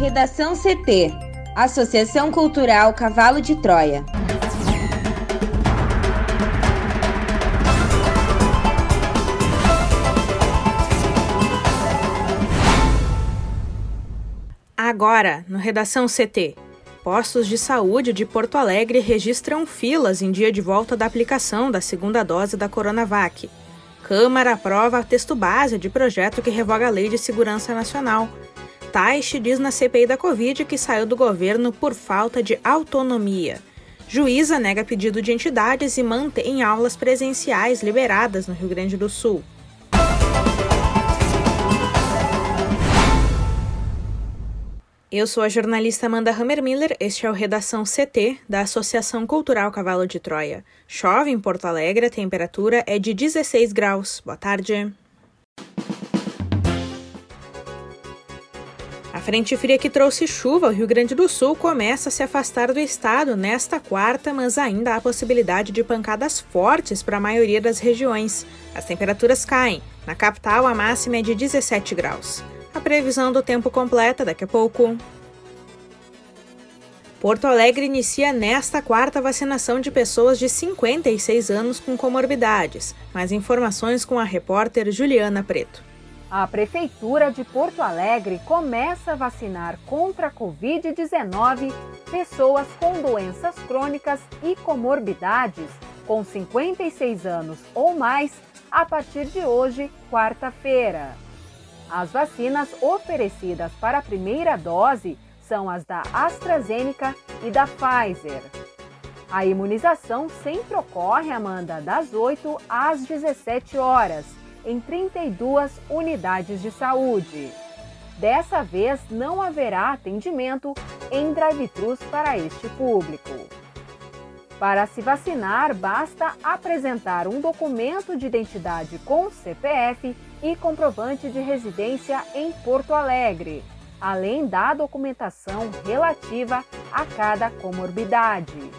Redação CT Associação Cultural Cavalo de Troia. Agora, no Redação CT. Postos de saúde de Porto Alegre registram filas em dia de volta da aplicação da segunda dose da Coronavac. Câmara aprova texto base de projeto que revoga a Lei de Segurança Nacional. Taish diz na CPI da Covid que saiu do governo por falta de autonomia. Juíza nega pedido de entidades e mantém aulas presenciais liberadas no Rio Grande do Sul. Eu sou a jornalista Amanda Hammermiller, este é o Redação CT da Associação Cultural Cavalo de Troia. Chove em Porto Alegre, a temperatura é de 16 graus. Boa tarde. A frente fria que trouxe chuva ao Rio Grande do Sul começa a se afastar do estado nesta quarta, mas ainda há possibilidade de pancadas fortes para a maioria das regiões. As temperaturas caem. Na capital, a máxima é de 17 graus. A previsão do tempo completa daqui a pouco. Porto Alegre inicia nesta quarta vacinação de pessoas de 56 anos com comorbidades. Mais informações com a repórter Juliana Preto. A Prefeitura de Porto Alegre começa a vacinar contra a Covid-19 pessoas com doenças crônicas e comorbidades com 56 anos ou mais a partir de hoje, quarta-feira. As vacinas oferecidas para a primeira dose são as da AstraZeneca e da Pfizer. A imunização sempre ocorre, Amanda, das 8 às 17 horas, em 32 unidades de saúde. Dessa vez, não haverá atendimento em drive-thrus para este público. Para se vacinar, basta apresentar um documento de identidade com CPF e comprovante de residência em Porto Alegre, além da documentação relativa a cada comorbidade.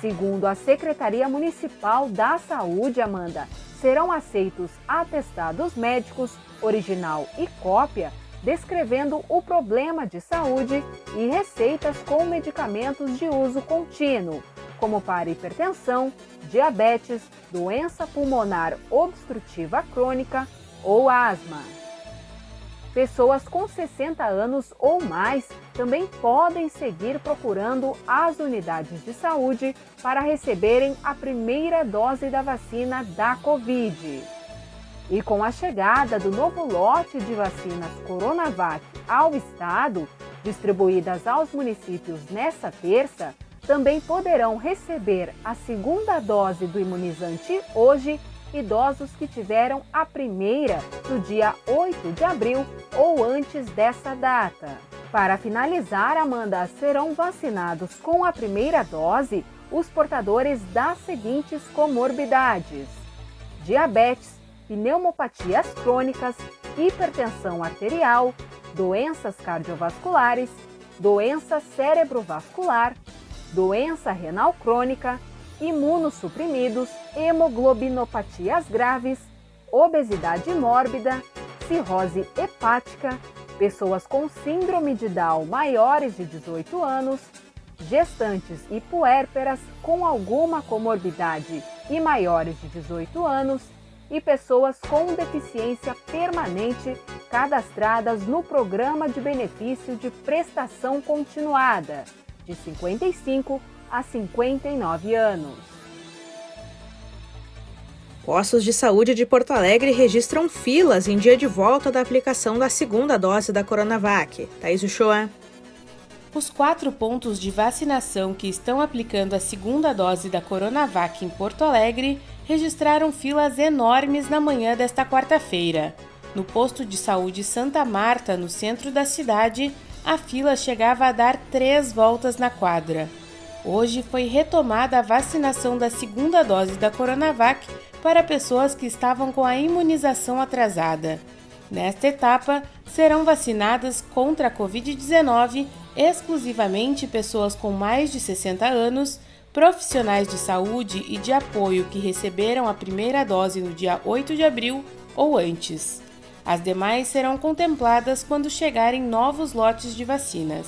Segundo a Secretaria Municipal da Saúde, Amanda, serão aceitos atestados médicos, original e cópia, descrevendo o problema de saúde e receitas com medicamentos de uso contínuo como para hipertensão, diabetes, doença pulmonar obstrutiva crônica ou asma. Pessoas com 60 anos ou mais também podem seguir procurando as unidades de saúde para receberem a primeira dose da vacina da Covid. E com a chegada do novo lote de vacinas Coronavac ao estado, distribuídas aos municípios nesta terça, também poderão receber a segunda dose do imunizante hoje idosos que tiveram a primeira no dia 8 de abril ou antes dessa data. Para finalizar, Amanda, serão vacinados com a primeira dose os portadores das seguintes comorbidades: diabetes, pneumopatias crônicas, hipertensão arterial, doenças cardiovasculares, doença cerebrovascular, doença renal crônica, imunossuprimidos, hemoglobinopatias graves, obesidade mórbida, cirrose hepática, pessoas com síndrome de Down maiores de 18 anos, gestantes e puérperas com alguma comorbidade e maiores de 18 anos e pessoas com deficiência permanente cadastradas no Programa de Benefício de Prestação Continuada de 55 a 59 anos. Postos de saúde de Porto Alegre registram filas em dia de volta da aplicação da segunda dose da Coronavac. Thaís Uchoa. Os quatro pontos de vacinação que estão aplicando a segunda dose da Coronavac em Porto Alegre registraram filas enormes na manhã desta quarta-feira. No posto de saúde Santa Marta, no centro da cidade, a fila chegava a dar três voltas na quadra. Hoje foi retomada a vacinação da segunda dose da Coronavac para pessoas que estavam com a imunização atrasada. Nesta etapa, serão vacinadas contra a Covid-19 exclusivamente pessoas com mais de 60 anos, profissionais de saúde e de apoio que receberam a primeira dose no dia 8 de abril ou antes. As demais serão contempladas quando chegarem novos lotes de vacinas.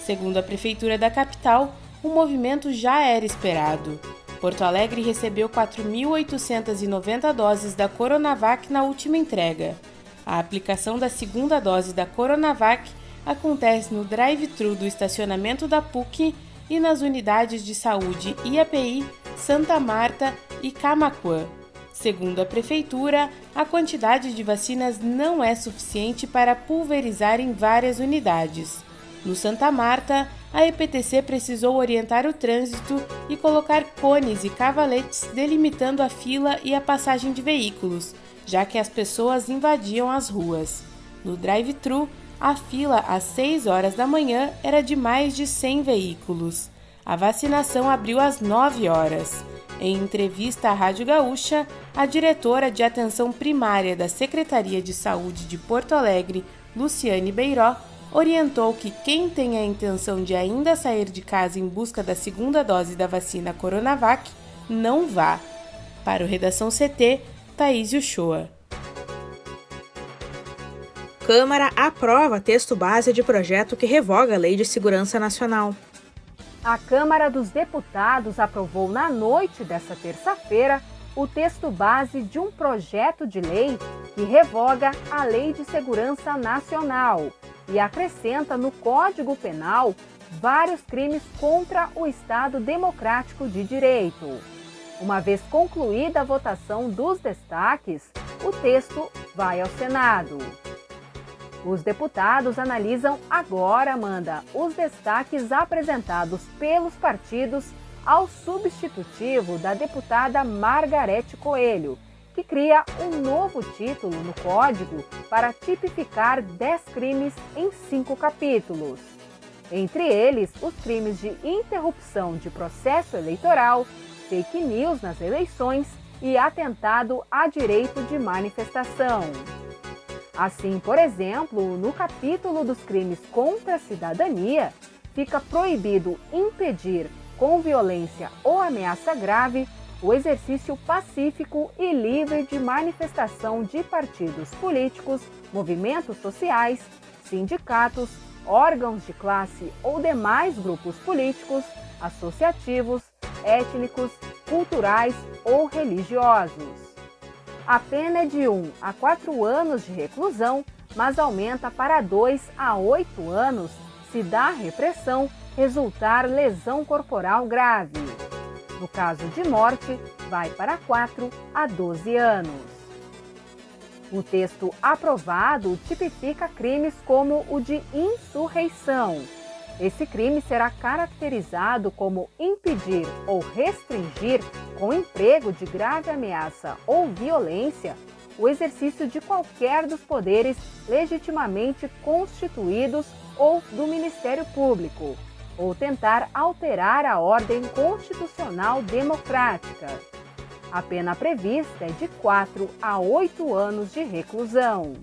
Segundo a Prefeitura da capital, o movimento já era esperado. Porto Alegre recebeu 4.890 doses da Coronavac na última entrega. A aplicação da segunda dose da Coronavac acontece no drive-thru do estacionamento da PUC e nas unidades de saúde IAPI, Santa Marta e Camacuã. Segundo a Prefeitura, a quantidade de vacinas não é suficiente para pulverizar em várias unidades. No Santa Marta, a EPTC precisou orientar o trânsito e colocar cones e cavaletes delimitando a fila e a passagem de veículos, já que as pessoas invadiam as ruas. No drive-thru, a fila às 6 horas da manhã era de mais de 100 veículos. A vacinação abriu às 9 horas. Em entrevista à Rádio Gaúcha, a diretora de atenção primária da Secretaria de Saúde de Porto Alegre, Luciane Beiró, orientou que quem tem a intenção de ainda sair de casa em busca da segunda dose da vacina Coronavac não vá. Para o Redação CT, Thaís Uchoa. Câmara aprova texto base de projeto que revoga a Lei de Segurança Nacional. A Câmara dos Deputados aprovou na noite desta terça-feira o texto base de um projeto de lei que revoga a Lei de Segurança Nacional e acrescenta no Código Penal vários crimes contra o Estado Democrático de Direito. Uma vez concluída a votação dos destaques, o texto vai ao Senado. Os deputados analisam agora, Amanda, os destaques apresentados pelos partidos ao substitutivo da deputada Margarete Coelho, que cria um novo título no Código para tipificar 10 crimes em cinco capítulos. Entre eles, os crimes de interrupção de processo eleitoral, fake news nas eleições e atentado a direito de manifestação. Assim, por exemplo, no capítulo dos crimes contra a cidadania, fica proibido impedir, com violência ou ameaça grave, o exercício pacífico e livre de manifestação de partidos políticos, movimentos sociais, sindicatos, órgãos de classe ou demais grupos políticos, associativos, étnicos, culturais ou religiosos. A pena é de 1 a 4 anos de reclusão, mas aumenta para 2 a 8 anos se da repressão resultar lesão corporal grave. No caso de morte, vai para 4 a 12 anos. O texto aprovado tipifica crimes como o de insurreição, esse crime será caracterizado como impedir ou restringir, com emprego de grave ameaça ou violência, o exercício de qualquer dos poderes legitimamente constituídos ou do Ministério Público, ou tentar alterar a ordem constitucional democrática. A pena prevista é de 4 a 8 anos de reclusão.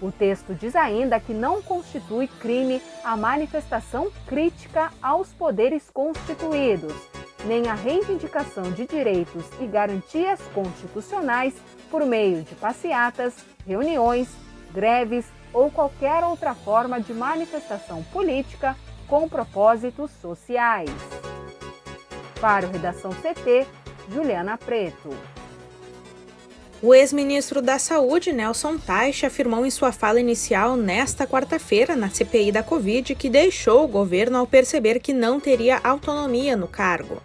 O texto diz ainda que não constitui crime a manifestação crítica aos poderes constituídos, nem a reivindicação de direitos e garantias constitucionais por meio de passeatas, reuniões, greves ou qualquer outra forma de manifestação política com propósitos sociais. Para o Redação CT, Juliana Preto. O ex-ministro da Saúde, Nelson Teich, afirmou em sua fala inicial nesta quarta-feira, na CPI da Covid, que deixou o governo ao perceber que não teria autonomia no cargo.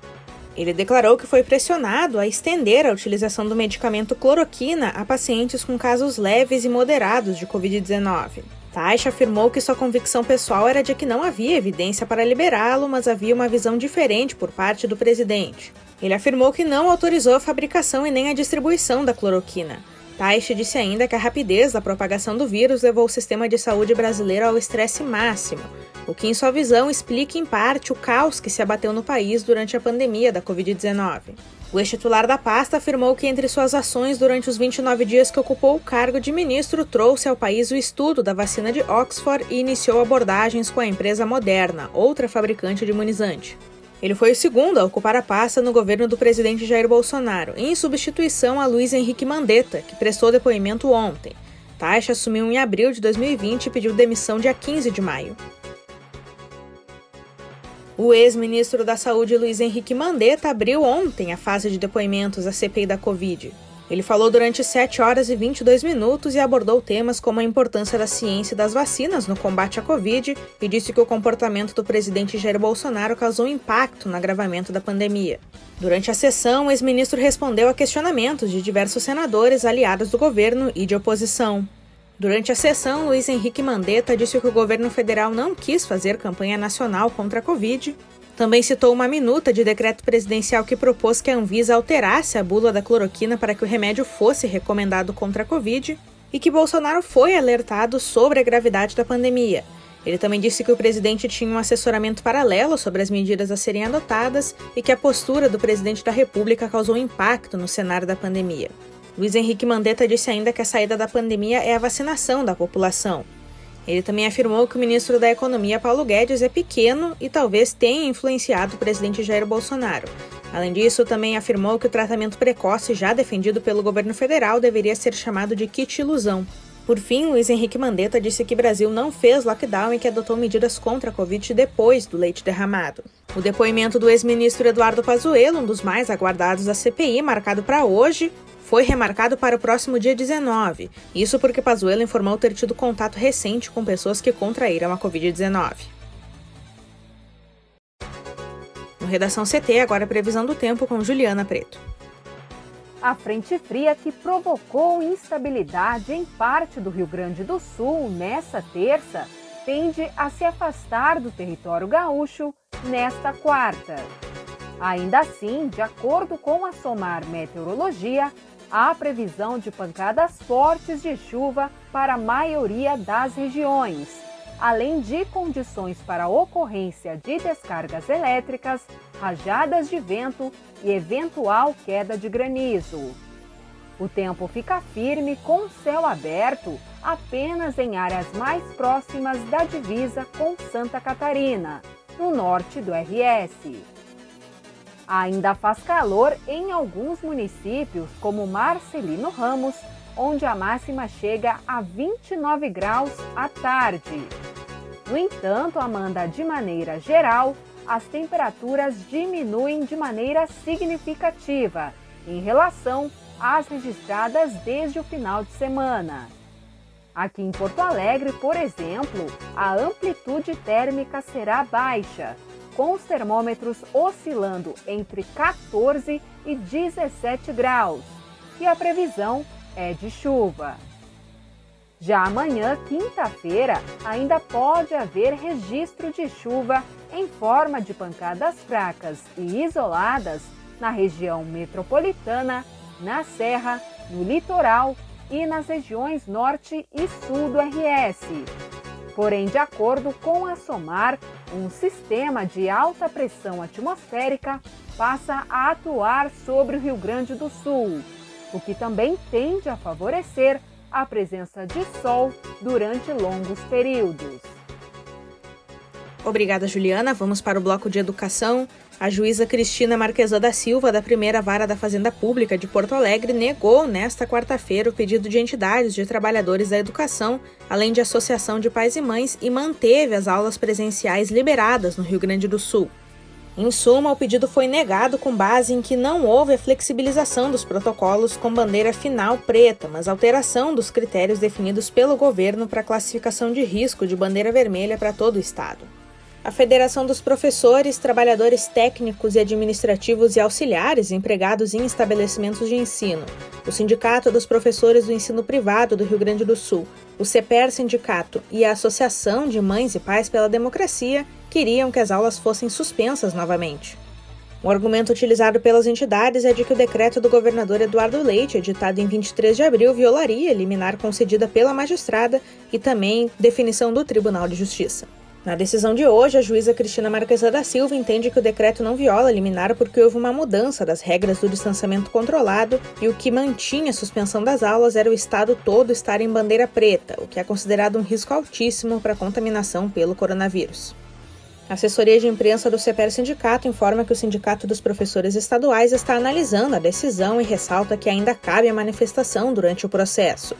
Ele declarou que foi pressionado a estender a utilização do medicamento cloroquina a pacientes com casos leves e moderados de Covid-19. Taixa afirmou que sua convicção pessoal era de que não havia evidência para liberá-lo, mas havia uma visão diferente por parte do presidente. Ele afirmou que não autorizou a fabricação e nem a distribuição da cloroquina. Taish disse ainda que a rapidez da propagação do vírus levou o sistema de saúde brasileiro ao estresse máximo, o que, em sua visão, explica em parte o caos que se abateu no país durante a pandemia da Covid-19. O ex-titular da pasta afirmou que, entre suas ações durante os 29 dias que ocupou o cargo de ministro, trouxe ao país o estudo da vacina de Oxford e iniciou abordagens com a empresa Moderna, outra fabricante de imunizante. Ele foi o segundo a ocupar a pasta no governo do presidente Jair Bolsonaro, em substituição a Luiz Henrique Mandetta, que prestou depoimento ontem. Taixa assumiu em abril de 2020 e pediu demissão dia 15 de maio. O ex-ministro da Saúde Luiz Henrique Mandetta abriu ontem a fase de depoimentos à CPI da Covid. Ele falou durante 7 horas e 22 minutos e abordou temas como a importância da ciência e das vacinas no combate à Covid e disse que o comportamento do presidente Jair Bolsonaro causou impacto no agravamento da pandemia. Durante a sessão, o ex-ministro respondeu a questionamentos de diversos senadores aliados do governo e de oposição. Durante a sessão, Luiz Henrique Mandetta disse que o governo federal não quis fazer campanha nacional contra a Covid. Também citou uma minuta de decreto presidencial que propôs que a Anvisa alterasse a bula da cloroquina para que o remédio fosse recomendado contra a Covid e que Bolsonaro foi alertado sobre a gravidade da pandemia. Ele também disse que o presidente tinha um assessoramento paralelo sobre as medidas a serem adotadas e que a postura do presidente da República causou impacto no cenário da pandemia. Luiz Henrique Mandetta disse ainda que a saída da pandemia é a vacinação da população. Ele também afirmou que o ministro da Economia, Paulo Guedes, é pequeno e talvez tenha influenciado o presidente Jair Bolsonaro. Além disso, também afirmou que o tratamento precoce já defendido pelo governo federal deveria ser chamado de kit ilusão. Por fim, Luiz Henrique Mandetta disse que Brasil não fez lockdown e que adotou medidas contra a Covid depois do leite derramado. O depoimento do ex-ministro Eduardo Pazuello, um dos mais aguardados da CPI, marcado para hoje, foi remarcado para o próximo dia 19. Isso porque Pazuello informou ter tido contato recente com pessoas que contraíram a Covid-19. No Redação CT, agora a previsão do tempo com Juliana Preto. A frente fria que provocou instabilidade em parte do Rio Grande do Sul nessa terça tende a se afastar do território gaúcho nesta quarta. Ainda assim, de acordo com a SOMAR Meteorologia, há previsão de pancadas fortes de chuva para a maioria das regiões, além de condições para ocorrência de descargas elétricas, rajadas de vento e eventual queda de granizo. O tempo fica firme com céu aberto apenas em áreas mais próximas da divisa com Santa Catarina, no norte do RS. Ainda faz calor em alguns municípios, como Marcelino Ramos, onde a máxima chega a 29 graus à tarde. No entanto, Amanda, de maneira geral, as temperaturas diminuem de maneira significativa em relação às registradas desde o final de semana. Aqui em Porto Alegre, por exemplo, a amplitude térmica será baixa, com os termômetros oscilando entre 14 e 17 graus, e a previsão é de chuva. Já amanhã, quinta-feira, ainda pode haver registro de chuva em forma de pancadas fracas e isoladas na região metropolitana, na Serra, no litoral e nas regiões norte e sul do RS. Porém, de acordo com a SOMAR, um sistema de alta pressão atmosférica passa a atuar sobre o Rio Grande do Sul, o que também tende a favorecer a presença de sol durante longos períodos. Obrigada, Juliana. Vamos para o bloco de educação. A juíza Cristina Marquesa da Silva, da primeira vara da Fazenda Pública de Porto Alegre, negou nesta quarta-feira o pedido de entidades de trabalhadores da educação, além de associação de pais e mães, e manteve as aulas presenciais liberadas no Rio Grande do Sul. Em suma, o pedido foi negado com base em que não houve a flexibilização dos protocolos com bandeira final preta, mas alteração dos critérios definidos pelo governo para classificação de risco de bandeira vermelha para todo o estado a Federação dos Professores, Trabalhadores Técnicos e Administrativos e Auxiliares empregados em estabelecimentos de ensino, o Sindicato dos Professores do Ensino Privado do Rio Grande do Sul, o CEPER Sindicato e a Associação de Mães e Pais pela Democracia queriam que as aulas fossem suspensas novamente. O argumento utilizado pelas entidades é de que o decreto do governador Eduardo Leite, editado em 23 de abril, violaria a liminar concedida pela magistrada e também definição do Tribunal de Justiça. Na decisão de hoje, a juíza Cristina Marquesa da Silva entende que o decreto não viola a liminar porque houve uma mudança das regras do distanciamento controlado e o que mantinha a suspensão das aulas era o estado todo estar em bandeira preta, o que é considerado um risco altíssimo para contaminação pelo coronavírus. A assessoria de imprensa do CPR Sindicato informa que o Sindicato dos Professores Estaduais está analisando a decisão e ressalta que ainda cabe a manifestação durante o processo.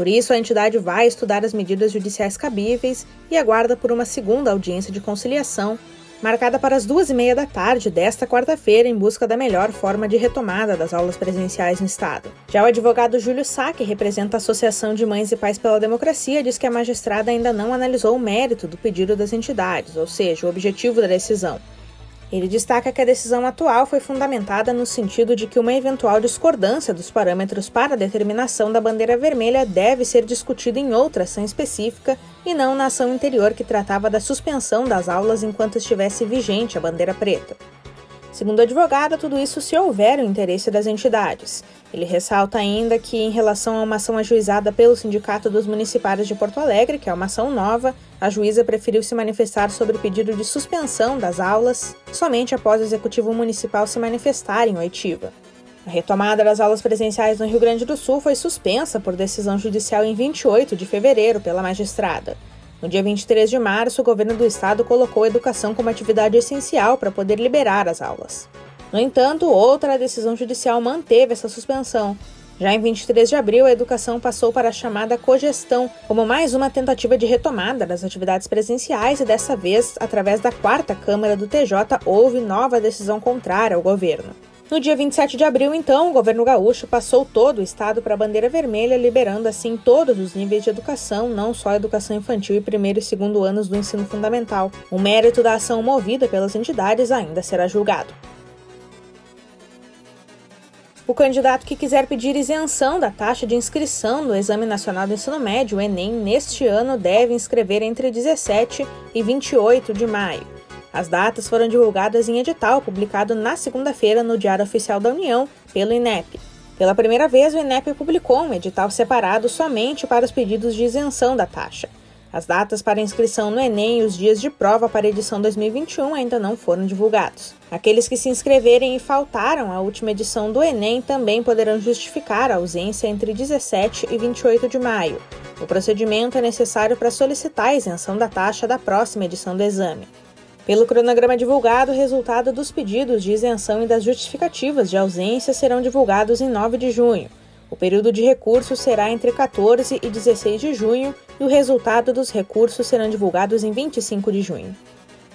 Por isso, a entidade vai estudar as medidas judiciais cabíveis e aguarda por uma segunda audiência de conciliação marcada para as duas e meia da tarde desta quarta-feira, em busca da melhor forma de retomada das aulas presenciais no Estado. Já o advogado Júlio Sá, que representa a Associação de Mães e Pais pela Democracia, diz que a magistrada ainda não analisou o mérito do pedido das entidades, ou seja, o objetivo da decisão. Ele destaca que a decisão atual foi fundamentada no sentido de que uma eventual discordância dos parâmetros para a determinação da bandeira vermelha deve ser discutida em outra ação específica e não na ação anterior que tratava da suspensão das aulas enquanto estivesse vigente a bandeira preta. Segundo o advogado, tudo isso se houver o interesse das entidades. Ele ressalta ainda que, em relação a uma ação ajuizada pelo Sindicato dos Municipários de Porto Alegre, que é uma ação nova, a juíza preferiu se manifestar sobre o pedido de suspensão das aulas somente após o Executivo Municipal se manifestar em oitiva. A retomada das aulas presenciais no Rio Grande do Sul foi suspensa por decisão judicial em 28 de fevereiro pela magistrada. No dia 23 de março, o governo do estado colocou a educação como atividade essencial para poder liberar as aulas. No entanto, outra decisão judicial manteve essa suspensão. Já em 23 de abril, a educação passou para a chamada cogestão, como mais uma tentativa de retomada das atividades presenciais e dessa vez, através da quarta Câmara do TJ, houve nova decisão contrária ao governo. No dia 27 de abril, então, o governo gaúcho passou todo o estado para a bandeira vermelha, liberando assim todos os níveis de educação, não só a educação infantil e primeiro e segundo anos do ensino fundamental. O mérito da ação movida pelas entidades ainda será julgado. O candidato que quiser pedir isenção da taxa de inscrição no Exame Nacional do Ensino Médio, o Enem, neste ano deve inscrever entre 17 e 28 de maio. As datas foram divulgadas em edital publicado na segunda-feira no Diário Oficial da União pelo INEP. Pela primeira vez, o INEP publicou um edital separado somente para os pedidos de isenção da taxa. As datas para inscrição no Enem e os dias de prova para a edição 2021 ainda não foram divulgados. Aqueles que se inscreverem e faltaram à última edição do Enem também poderão justificar a ausência entre 17 e 28 de maio. O procedimento é necessário para solicitar a isenção da taxa da próxima edição do exame. Pelo cronograma divulgado, o resultado dos pedidos de isenção e das justificativas de ausência serão divulgados em 9 de junho. O período de recurso será entre 14 e 16 de junho e o resultado dos recursos serão divulgados em 25 de junho.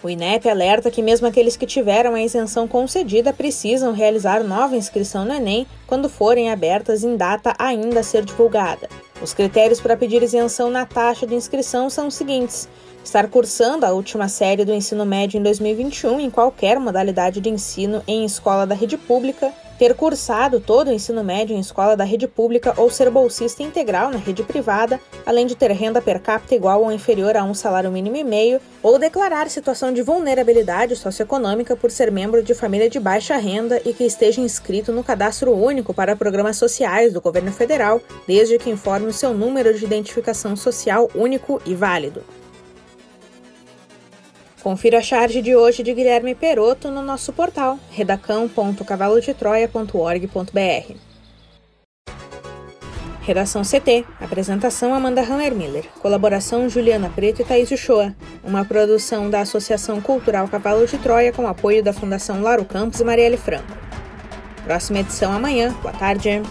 O INEP alerta que mesmo aqueles que tiveram a isenção concedida precisam realizar nova inscrição no Enem quando forem abertas em data ainda a ser divulgada. Os critérios para pedir isenção na taxa de inscrição são os seguintes: estar cursando a última série do ensino médio em 2021 em qualquer modalidade de ensino em escola da rede pública, ter cursado todo o ensino médio em escola da rede pública ou ser bolsista integral na rede privada, além de ter renda per capita igual ou inferior a um salário mínimo e meio, ou declarar situação de vulnerabilidade socioeconômica por ser membro de família de baixa renda e que esteja inscrito no cadastro único para programas sociais do governo federal, desde que informe o seu número de identificação social único e válido. Confira a charge de hoje de Guilherme Peroto no nosso portal redacão.cavalodetroia.org.br. Redação CT. Apresentação Amanda Hammermiller. Colaboração Juliana Preto e Thaís Uchoa. Uma produção da Associação Cultural Cavalo de Troia com apoio da Fundação Laro Campos e Marielle Franco. Próxima edição amanhã. Boa tarde.